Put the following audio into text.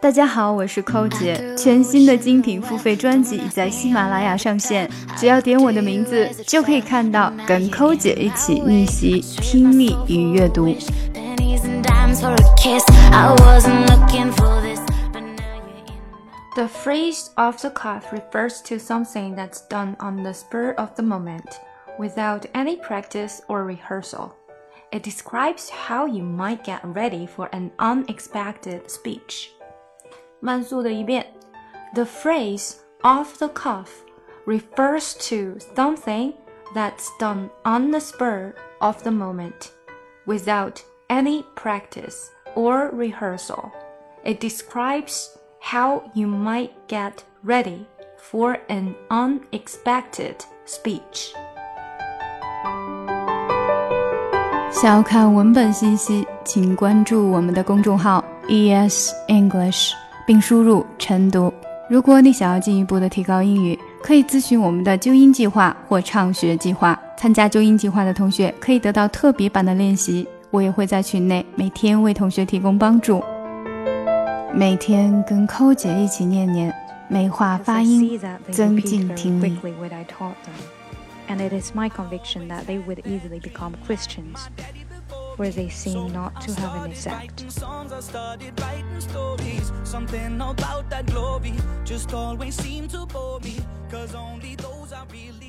大家好，我是寇姐。全新的精品付费专辑已在喜马拉雅上线，只要点我的名字，就可以看到跟寇姐一起逆袭听力与阅读。The phrase off the cuff refers to something that's done on the spur of the moment, without any practice or rehearsal. It describes how you might get ready for an unexpected speech. 慢速的一遍，The phrase off the cuff refers to something that's done on the spur of the moment, without any practice or rehearsal. It describes how you might get ready for an unexpected speech. 想要看文本信息，请关注我们的公众号 ES English， 并输入晨读。如果你想要进一步的提高英语，可以咨询我们的纠音计划或畅学计划。参加纠音计划的同学可以得到特别版的练习，我也会在群内每天为同学提供帮助。每天跟寇姐一起念念，美化发音，增进听力。and it is my conviction that they would easily become Christians, where they seem not to have any sect. Something about that glory just always to bore me, cause only those really